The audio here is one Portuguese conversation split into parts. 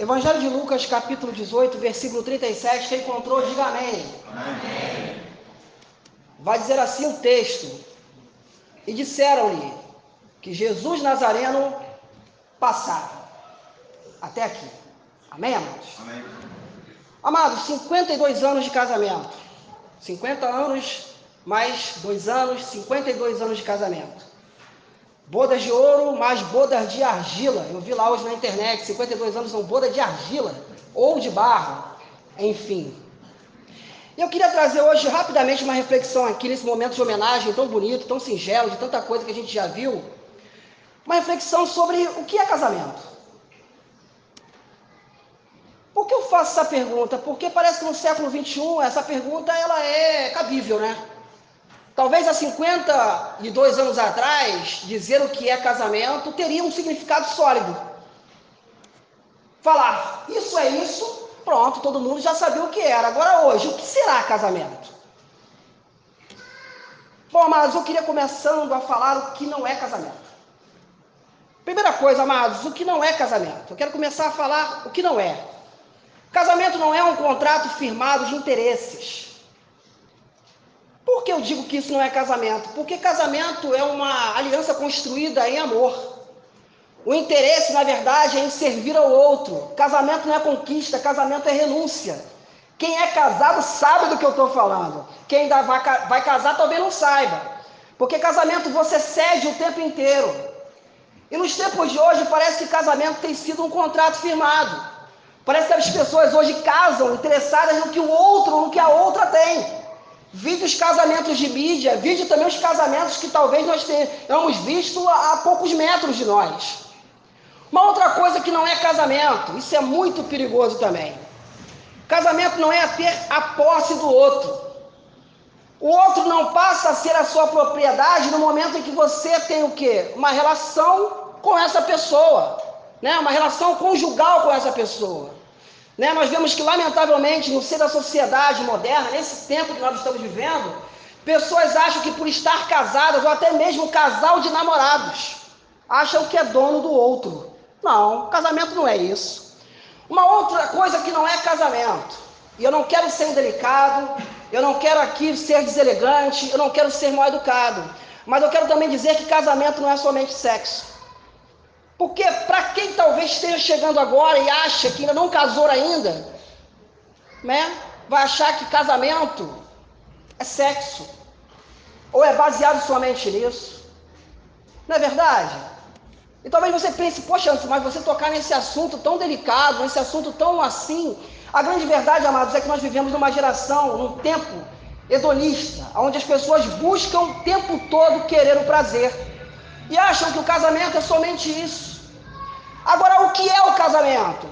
Evangelho de Lucas, capítulo 18, versículo 37. Quem encontrou, diga amém. Amém. Vai dizer assim o texto: E disseram-lhe que Jesus Nazareno passava. Até aqui. Amém, amados? Amém. Amados, 52 anos de casamento. 50 anos mais 2 anos, 52 anos de casamento. Bodas de ouro mais bodas de argila. Eu vi lá hoje na internet, 52 anos são bodas de argila ou de barro. Enfim. Eu queria trazer hoje rapidamente uma reflexão aqui nesse momento de homenagem tão bonito, tão singelo, de tanta coisa que a gente já viu. Uma reflexão sobre o que é casamento. Por que eu faço essa pergunta? Porque parece que no século XXI essa pergunta ela é cabível, né? Talvez há 52 anos atrás, dizer o que é casamento teria um significado sólido. Falar, isso é isso, pronto, todo mundo já sabia o que era. Agora hoje, o que será casamento? Bom, amados, eu queria começando a falar o que não é casamento. Primeira coisa, amados, o que não é casamento? Eu quero começar a falar o que não é. Casamento não é um contrato firmado de interesses. Por que eu digo que isso não é casamento? Porque casamento é uma aliança construída em amor. O interesse, na verdade, é em servir ao outro. Casamento não é conquista, casamento é renúncia. Quem é casado sabe do que eu estou falando. Quem ainda vai, vai casar talvez não saiba. Porque casamento você cede o tempo inteiro. E nos tempos de hoje parece que casamento tem sido um contrato firmado. Parece que as pessoas hoje casam interessadas no que o outro, no que a outra tem. Vide os casamentos de mídia, vide também os casamentos que talvez nós tenhamos visto a, a poucos metros de nós. Uma outra coisa que não é casamento, isso é muito perigoso também. Casamento não é ter a posse do outro. O outro não passa a ser a sua propriedade no momento em que você tem o quê? Uma relação com essa pessoa, né? Uma relação conjugal com essa pessoa. Né? Nós vemos que, lamentavelmente, no seio da sociedade moderna, nesse tempo que nós estamos vivendo, pessoas acham que por estar casadas, ou até mesmo casal de namorados, acham que é dono do outro. Não, casamento não é isso. Uma outra coisa que não é casamento, e eu não quero ser indelicado, eu não quero aqui ser deselegante, eu não quero ser mal educado, mas eu quero também dizer que casamento não é somente sexo. Porque para quem talvez esteja chegando agora e acha que ainda não casou ainda, né? Vai achar que casamento é sexo. Ou é baseado somente nisso. Não é verdade? E talvez você pense, poxa, mas você tocar nesse assunto tão delicado, nesse assunto tão assim. A grande verdade, amados, é que nós vivemos numa geração, num tempo hedonista, onde as pessoas buscam o tempo todo querer o prazer. E acham que o casamento é somente isso. Agora, o que é o casamento?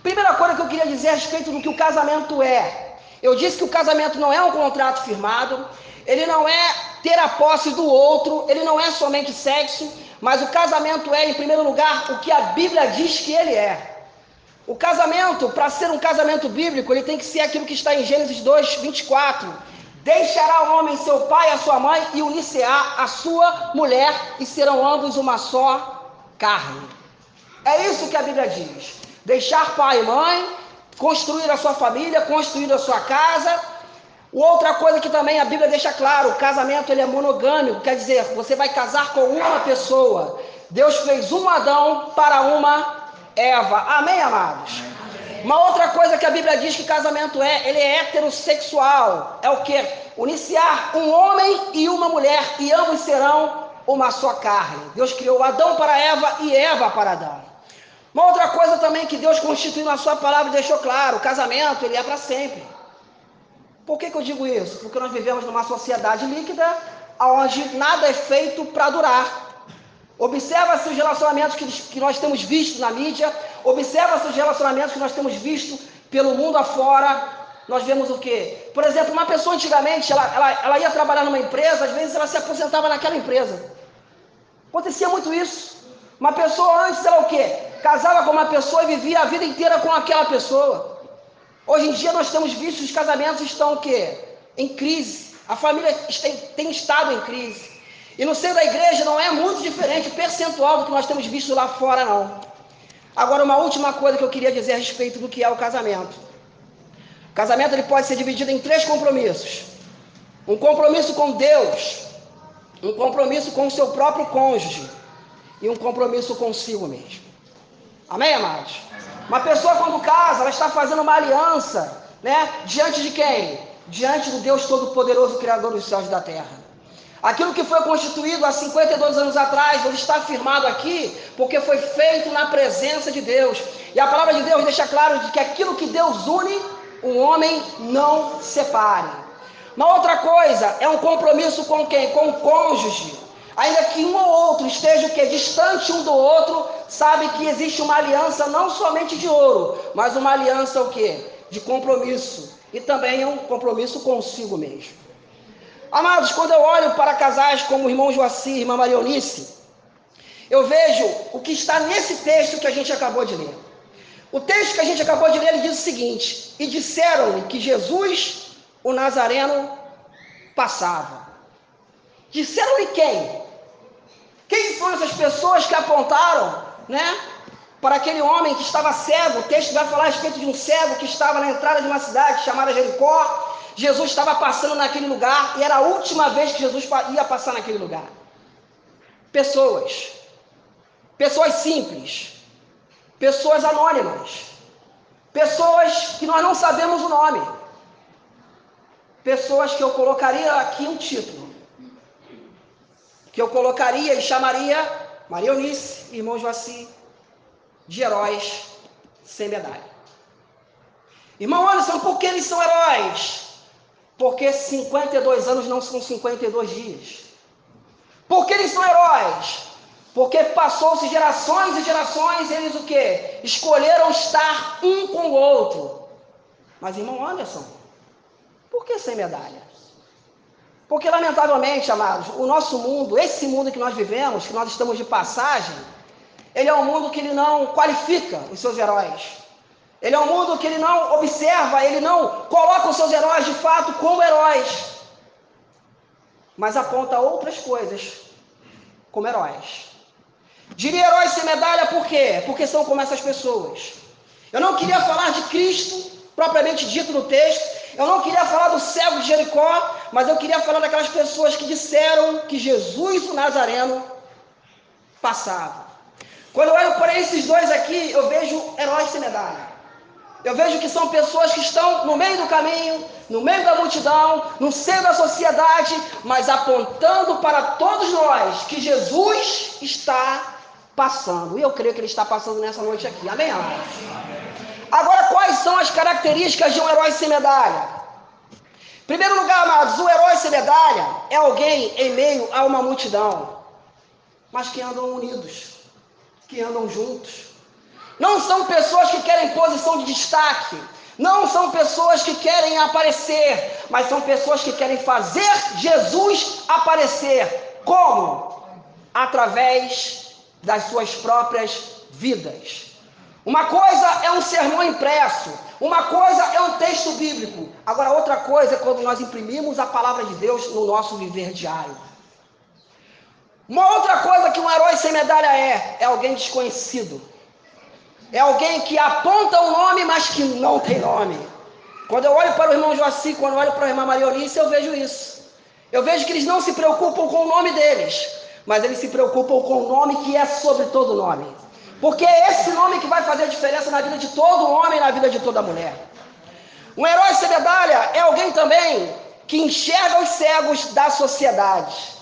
Primeira coisa que eu queria dizer a respeito do que o casamento é. Eu disse que o casamento não é um contrato firmado, ele não é ter a posse do outro, ele não é somente sexo, mas o casamento é, em primeiro lugar, o que a Bíblia diz que ele é. O casamento, para ser um casamento bíblico, ele tem que ser aquilo que está em Gênesis 2, 24. Deixará o homem seu pai e a sua mãe e unir-se-á a sua mulher e serão ambos uma só carne. É isso que a Bíblia diz. Deixar pai e mãe, construir a sua família, construir a sua casa. Outra coisa que também a Bíblia deixa claro, o casamento ele é monogâmico, quer dizer, você vai casar com uma pessoa. Deus fez um Adão para uma Eva. Amém, amados? Uma outra coisa que a Bíblia diz que casamento é, ele é heterossexual. É o que? Uniciar um homem e uma mulher, e ambos serão uma só carne. Deus criou Adão para Eva e Eva para Adão. Uma outra coisa também que Deus constituiu na sua palavra e deixou claro, o casamento ele é para sempre. Por que, que eu digo isso? Porque nós vivemos numa sociedade líquida, onde nada é feito para durar. Observa-se os relacionamentos que, que nós temos visto na mídia, observa-se os relacionamentos que nós temos visto pelo mundo afora. Nós vemos o quê? Por exemplo, uma pessoa antigamente, ela, ela, ela ia trabalhar numa empresa, às vezes ela se aposentava naquela empresa. Acontecia muito isso. Uma pessoa antes, ela o quê? Casava com uma pessoa e vivia a vida inteira com aquela pessoa. Hoje em dia nós temos visto os casamentos estão o quê? Em crise. A família tem, tem estado em crise. E no seio da igreja não é muito diferente o percentual do que nós temos visto lá fora, não. Agora, uma última coisa que eu queria dizer a respeito do que é o casamento. O casamento ele pode ser dividido em três compromissos: um compromisso com Deus, um compromisso com o seu próprio cônjuge e um compromisso consigo mesmo. Amém, amados? Uma pessoa quando casa, ela está fazendo uma aliança, né? Diante de quem? Diante do Deus Todo-Poderoso, Criador dos céus e da terra. Aquilo que foi constituído há 52 anos atrás, ele está afirmado aqui, porque foi feito na presença de Deus. E a palavra de Deus deixa claro de que aquilo que Deus une, o homem não separe. Uma outra coisa é um compromisso com quem? Com o cônjuge. Ainda que um ou outro esteja o que distante um do outro, sabe que existe uma aliança não somente de ouro, mas uma aliança o que? De compromisso. E também um compromisso consigo mesmo. Amados, quando eu olho para casais como o irmão Joacir e irmã Marionice, eu vejo o que está nesse texto que a gente acabou de ler. O texto que a gente acabou de ler ele diz o seguinte: E disseram-lhe que Jesus, o Nazareno, passava. Disseram-lhe quem? Quem são essas pessoas que apontaram, né? Para aquele homem que estava cego, o texto vai falar a respeito de um cego que estava na entrada de uma cidade chamada Jericó, Jesus estava passando naquele lugar e era a última vez que Jesus ia passar naquele lugar. Pessoas, pessoas simples, pessoas anônimas, pessoas que nós não sabemos o nome, pessoas que eu colocaria aqui um título, que eu colocaria e chamaria Maria Eunice e irmão Joaci de heróis sem medalha. Irmão Anderson, por que eles são heróis? Porque 52 anos não são 52 dias. Porque eles são heróis. Porque passou-se gerações e gerações, eles o quê? Escolheram estar um com o outro. Mas, irmão Anderson, por que sem medalha? Porque, lamentavelmente, amados, o nosso mundo, esse mundo que nós vivemos, que nós estamos de passagem, ele é um mundo que ele não qualifica os seus heróis. Ele é um mundo que ele não observa, ele não coloca os seus heróis de fato como heróis, mas aponta outras coisas como heróis. Diria heróis sem medalha por quê? Porque são como essas pessoas. Eu não queria falar de Cristo, propriamente dito no texto, eu não queria falar do cego de Jericó, mas eu queria falar daquelas pessoas que disseram que Jesus, o Nazareno, passava. Quando eu olho para esses dois aqui, eu vejo heróis sem medalha. Eu vejo que são pessoas que estão no meio do caminho, no meio da multidão, no seio da sociedade, mas apontando para todos nós que Jesus está passando. E eu creio que ele está passando nessa noite aqui. Amém, amados? Agora, quais são as características de um herói sem medalha? Primeiro lugar, amados, o herói sem medalha é alguém em meio a uma multidão, mas que andam unidos, que andam juntos não são pessoas que querem posição de destaque. Não são pessoas que querem aparecer, mas são pessoas que querem fazer Jesus aparecer. Como? Através das suas próprias vidas. Uma coisa é um sermão impresso, uma coisa é um texto bíblico. Agora, outra coisa é quando nós imprimimos a palavra de Deus no nosso viver diário. Uma outra coisa que um herói sem medalha é, é alguém desconhecido é alguém que aponta o um nome, mas que não tem nome. Quando eu olho para o irmão Joaci, quando eu olho para a irmã Maria Eunice, eu vejo isso. Eu vejo que eles não se preocupam com o nome deles, mas eles se preocupam com o nome que é sobre todo nome. Porque é esse nome que vai fazer a diferença na vida de todo homem e na vida de toda mulher. Um herói sem medalha é alguém também que enxerga os cegos da sociedade.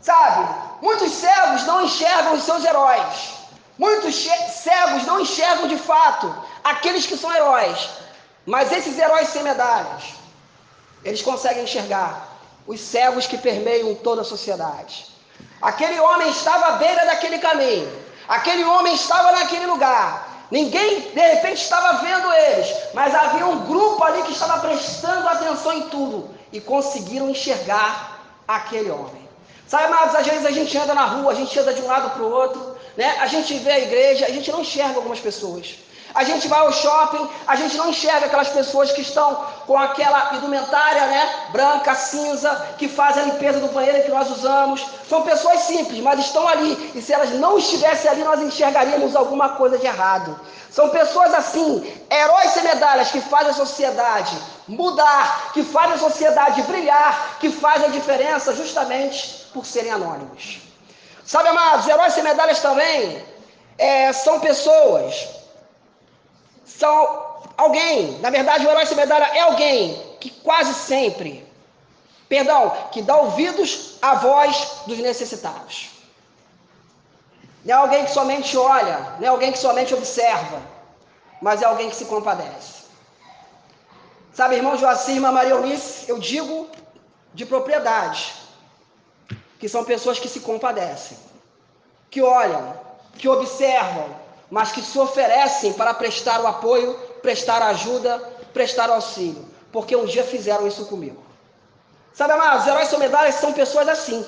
Sabe? Muitos cegos não enxergam os seus heróis. Muitos cegos não enxergam de fato aqueles que são heróis, mas esses heróis sem medalhas, eles conseguem enxergar os cegos que permeiam toda a sociedade. Aquele homem estava à beira daquele caminho, aquele homem estava naquele lugar. Ninguém de repente estava vendo eles, mas havia um grupo ali que estava prestando atenção em tudo e conseguiram enxergar aquele homem. Sabe, amados, às vezes a gente anda na rua, a gente anda de um lado para o outro, né? A gente vê a igreja, a gente não enxerga algumas pessoas. A gente vai ao shopping, a gente não enxerga aquelas pessoas que estão com aquela indumentária, né, branca, cinza, que fazem a limpeza do banheiro que nós usamos. São pessoas simples, mas estão ali. E se elas não estivessem ali, nós enxergaríamos alguma coisa de errado. São pessoas assim, heróis sem medalhas, que fazem a sociedade mudar, que fazem a sociedade brilhar, que fazem a diferença justamente por serem anônimos. Sabe, amados, heróis sem medalhas também é, são pessoas são alguém, na verdade, o herói sem medalha é alguém que quase sempre, perdão, que dá ouvidos à voz dos necessitados. Não é alguém que somente olha, não é alguém que somente observa, mas é alguém que se compadece. Sabe, irmão Joacir irmã Maria Eunice, eu digo de propriedade, que são pessoas que se compadecem, que olham, que observam, mas que se oferecem para prestar o apoio, prestar ajuda, prestar o auxílio, porque um dia fizeram isso comigo. Sabe, amados, heróis medalhas são pessoas assim.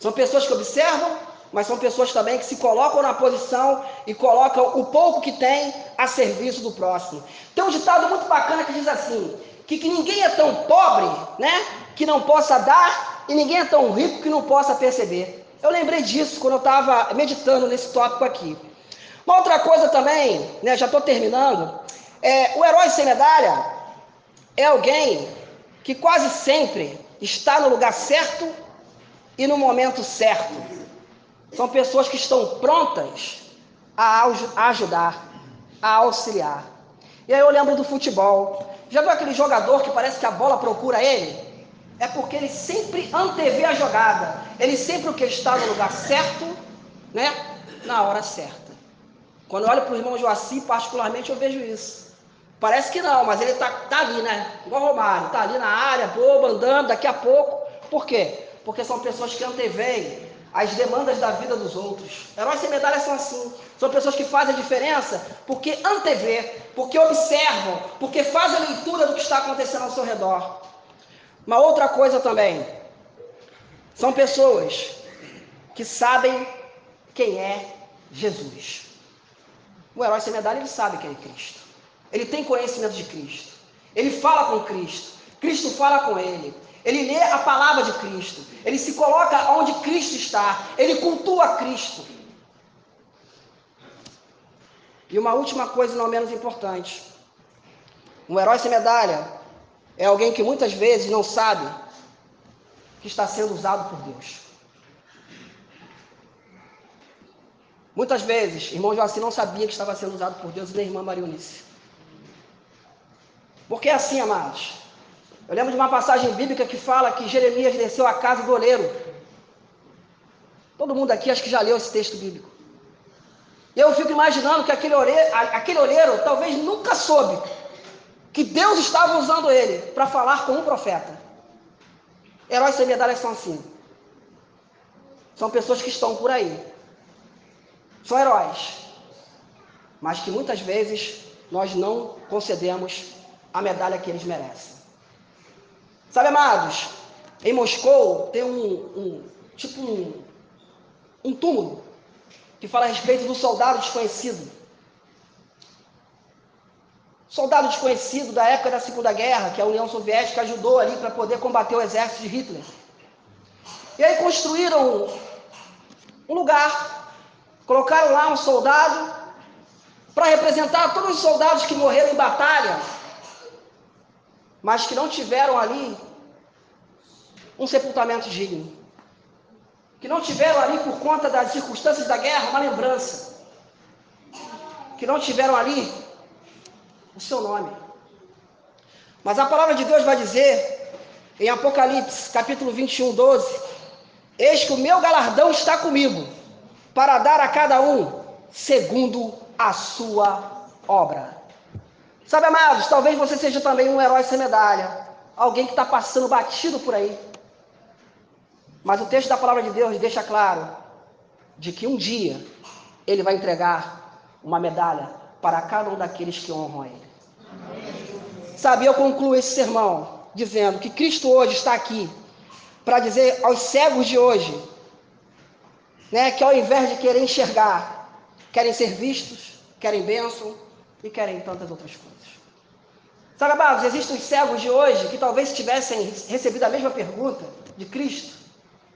São pessoas que observam, mas são pessoas também que se colocam na posição e colocam o pouco que têm a serviço do próximo. Tem um ditado muito bacana que diz assim: que, que ninguém é tão pobre, né, que não possa dar, e ninguém é tão rico que não possa perceber. Eu lembrei disso quando eu estava meditando nesse tópico aqui. Uma outra coisa também, né, já estou terminando, é, o herói sem medalha é alguém que quase sempre está no lugar certo e no momento certo. São pessoas que estão prontas a, ajudar, a auxiliar. E aí eu lembro do futebol. Já viu aquele jogador que parece que a bola procura ele? É porque ele sempre antevê a jogada. Ele sempre o que está no lugar certo, né? Na hora certa. Quando eu olho para o irmão Joaci, particularmente, eu vejo isso. Parece que não, mas ele está tá ali, né? Igual Romário, está ali na área, bobo, andando, daqui a pouco. Por quê? Porque são pessoas que anteveem as demandas da vida dos outros. Heróis sem medalhas são assim. São pessoas que fazem a diferença porque antevê, porque observam, porque fazem a leitura do que está acontecendo ao seu redor. Uma outra coisa também. São pessoas que sabem quem é Jesus. O herói sem medalha, ele sabe quem é Cristo. Ele tem conhecimento de Cristo. Ele fala com Cristo. Cristo fala com ele. Ele lê a palavra de Cristo. Ele se coloca onde Cristo está. Ele cultua Cristo. E uma última coisa, não menos importante. Um herói sem medalha é alguém que muitas vezes não sabe que está sendo usado por Deus. Muitas vezes, irmão Joaci não sabia que estava sendo usado por Deus e nem irmã Marionice. Porque é assim, amados. Eu lembro de uma passagem bíblica que fala que Jeremias desceu à casa do oleiro. Todo mundo aqui acho que já leu esse texto bíblico. E eu fico imaginando que aquele oleiro, aquele oleiro talvez nunca soube que Deus estava usando ele para falar com um profeta. Heróis sem medalhas são assim. São pessoas que estão por aí, são heróis, mas que muitas vezes nós não concedemos a medalha que eles merecem. Sabe, amados, em Moscou tem um, um tipo um, um túmulo que fala a respeito do soldado desconhecido. Soldado desconhecido da época da Segunda Guerra, que a União Soviética ajudou ali para poder combater o exército de Hitler. E aí construíram um lugar Colocaram lá um soldado para representar todos os soldados que morreram em batalha, mas que não tiveram ali um sepultamento digno. Que não tiveram ali, por conta das circunstâncias da guerra, uma lembrança. Que não tiveram ali o seu nome. Mas a palavra de Deus vai dizer, em Apocalipse, capítulo 21, 12: Eis que o meu galardão está comigo para dar a cada um segundo a sua obra. Sabe, amados, talvez você seja também um herói sem medalha, alguém que está passando batido por aí. Mas o texto da palavra de Deus deixa claro de que um dia ele vai entregar uma medalha para cada um daqueles que honram a ele. Sabe, eu concluo esse sermão dizendo que Cristo hoje está aqui para dizer aos cegos de hoje né, que ao invés de querer enxergar, querem ser vistos, querem bênção e querem tantas outras coisas. Sabe, amados, existem os cegos de hoje que talvez tivessem recebido a mesma pergunta de Cristo: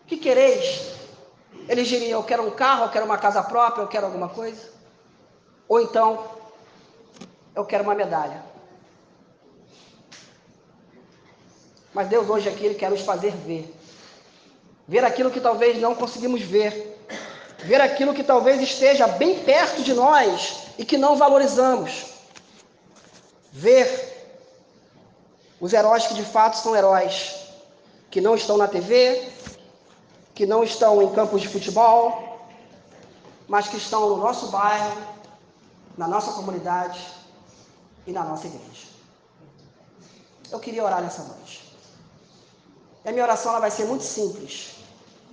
que quereis? Eles diriam: eu quero um carro, eu quero uma casa própria, eu quero alguma coisa. Ou então, eu quero uma medalha. Mas Deus hoje aqui ele quer nos fazer ver. Ver aquilo que talvez não conseguimos ver. Ver aquilo que talvez esteja bem perto de nós e que não valorizamos. Ver os heróis que de fato são heróis, que não estão na TV, que não estão em campos de futebol, mas que estão no nosso bairro, na nossa comunidade e na nossa igreja. Eu queria orar nessa noite. E a minha oração ela vai ser muito simples,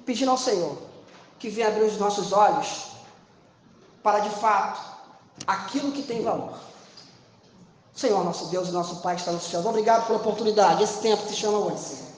pedindo ao Senhor que venha abrir os nossos olhos para de fato aquilo que tem valor. Senhor, nosso Deus e nosso Pai que está nos céus, obrigado pela oportunidade, esse tempo se chama hoje, Senhor.